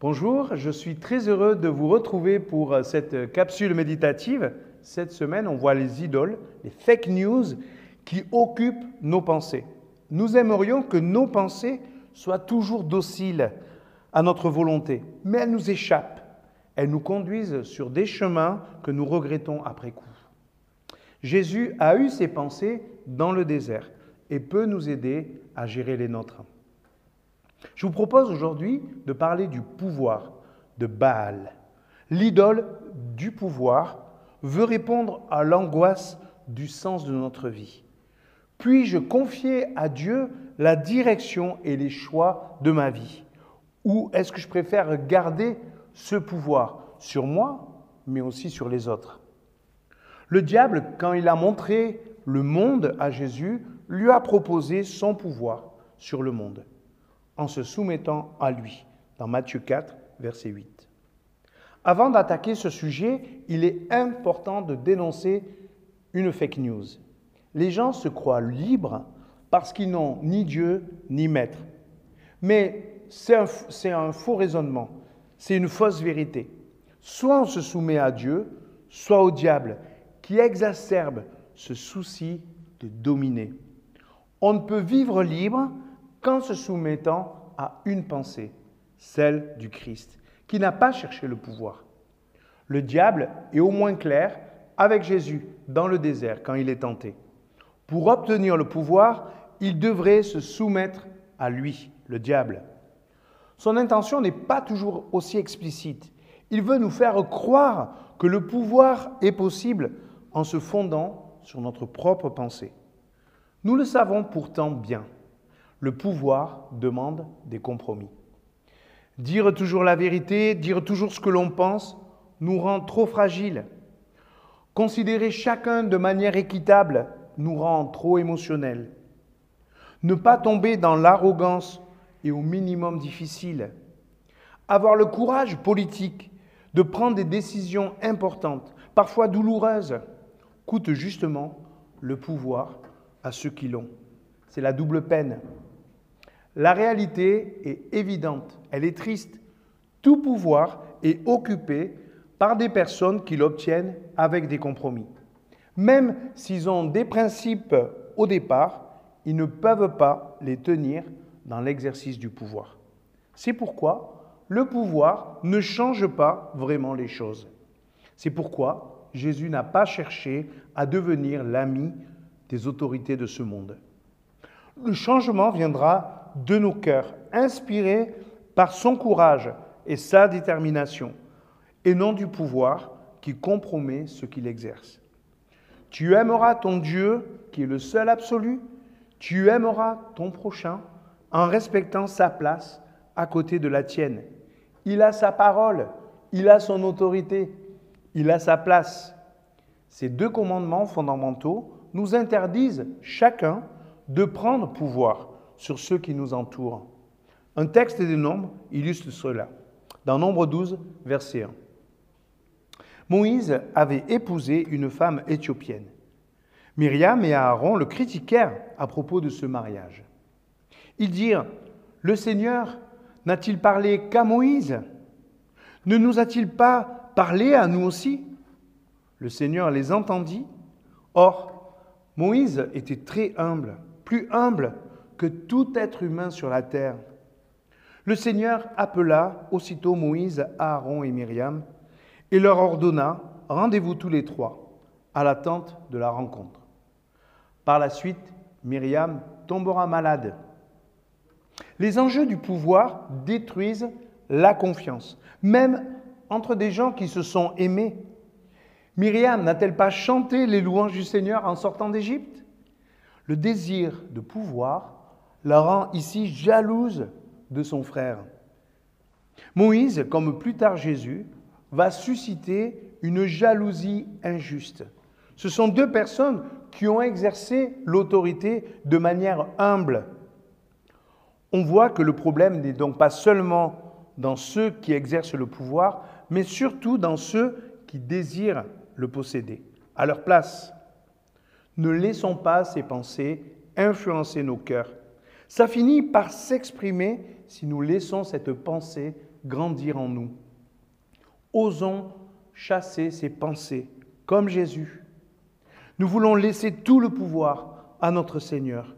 Bonjour, je suis très heureux de vous retrouver pour euh, cette capsule méditative. Cette semaine, on voit les idoles, les fake news qui occupent nos pensées. Nous aimerions que nos pensées soient toujours dociles à notre volonté, mais elles nous échappent. Elles nous conduisent sur des chemins que nous regrettons après coup. Jésus a eu ses pensées dans le désert et peut nous aider à gérer les nôtres. Je vous propose aujourd'hui de parler du pouvoir de Baal. L'idole du pouvoir veut répondre à l'angoisse du sens de notre vie. Puis-je confier à Dieu la direction et les choix de ma vie? Ou est-ce que je préfère garder ce pouvoir sur moi, mais aussi sur les autres? Le diable, quand il a montré le monde à Jésus, lui a proposé son pouvoir sur le monde en se soumettant à lui, dans Matthieu 4, verset 8. Avant d'attaquer ce sujet, il est important de dénoncer une fake news. Les gens se croient libres parce qu'ils n'ont ni Dieu ni maître. Mais c'est un, un, faux raisonnement, c'est une fausse vérité. Soit on se soumet à Dieu, soit au diable, qui exacerbe ce souci de dominer. On ne peut vivre libre qu'en se soumettant à une pensée, celle du Christ, qui n'a pas cherché le pouvoir. Le diable est au moins clair avec Jésus dans le désert quand il est tenté. Pour obtenir le pouvoir, il devrait se soumettre à lui, le diable. Son intention n'est pas toujours aussi explicite. Il veut nous faire croire que le pouvoir est possible en se fondant sur notre propre pensée. Nous le savons pourtant bien. Le pouvoir demande des compromis. Dire toujours la vérité, dire toujours ce que l'on pense, nous rend trop fragiles. Considérer chacun de manière équitable nous rend trop émotionnels. Ne pas tomber dans l'arrogance est au minimum difficile. Avoir le courage politique de prendre des décisions importantes, parfois douloureuses, coûte justement le pouvoir à ceux qui l'ont. C'est la double peine. La réalité est évidente, elle est triste. Tout pouvoir est occupé par des personnes qui l'obtiennent avec des compromis. Même s'ils ont des principes au départ, ils ne peuvent pas les tenir dans l'exercice du pouvoir. C'est pourquoi le pouvoir ne change pas vraiment les choses. C'est pourquoi Jésus n'a pas cherché à devenir l'ami des autorités de ce monde. Le changement viendra de nos cœurs, inspirés par son courage et sa détermination, et non du pouvoir qui compromet ce qu'il exerce. Tu aimeras ton Dieu, qui est le seul absolu, tu aimeras ton prochain en respectant sa place à côté de la tienne. Il a sa parole, il a son autorité, il a sa place. Ces deux commandements fondamentaux nous interdisent chacun de prendre pouvoir sur ceux qui nous entourent. Un texte des Nombres illustre cela. Dans Nombre 12, verset 1. Moïse avait épousé une femme éthiopienne. Myriam et Aaron le critiquèrent à propos de ce mariage. Ils dirent, Le Seigneur n'a-t-il parlé qu'à Moïse? Ne nous a-t-il pas parlé à nous aussi? Le Seigneur les entendit. Or, Moïse était très humble, plus humble que tout être humain sur la terre. Le Seigneur appela aussitôt Moïse, Aaron et Myriam et leur ordonna, rendez-vous tous les trois à la tente de la rencontre. Par la suite, Myriam tombera malade. Les enjeux du pouvoir détruisent la confiance, même entre des gens qui se sont aimés. Myriam n'a-t-elle pas chanté les louanges du Seigneur en sortant d'Égypte? Le désir de pouvoir la rend ici jalouse de son frère. Moïse, comme plus tard Jésus, va susciter une jalousie injuste. Ce sont deux personnes qui ont exercé l'autorité de manière humble. On voit que le problème n'est donc pas seulement dans ceux qui exercent le pouvoir, mais surtout dans ceux qui désirent le posséder, à leur place. Ne laissons pas ces pensées influencer nos cœurs ça finit par s'exprimer si nous laissons cette pensée grandir en nous. Osons chasser ces pensées comme Jésus. Nous voulons laisser tout le pouvoir à notre Seigneur,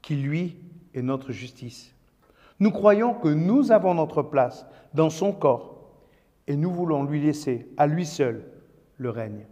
qui lui est notre justice. Nous croyons que nous avons notre place dans son corps et nous voulons lui laisser à lui seul le règne.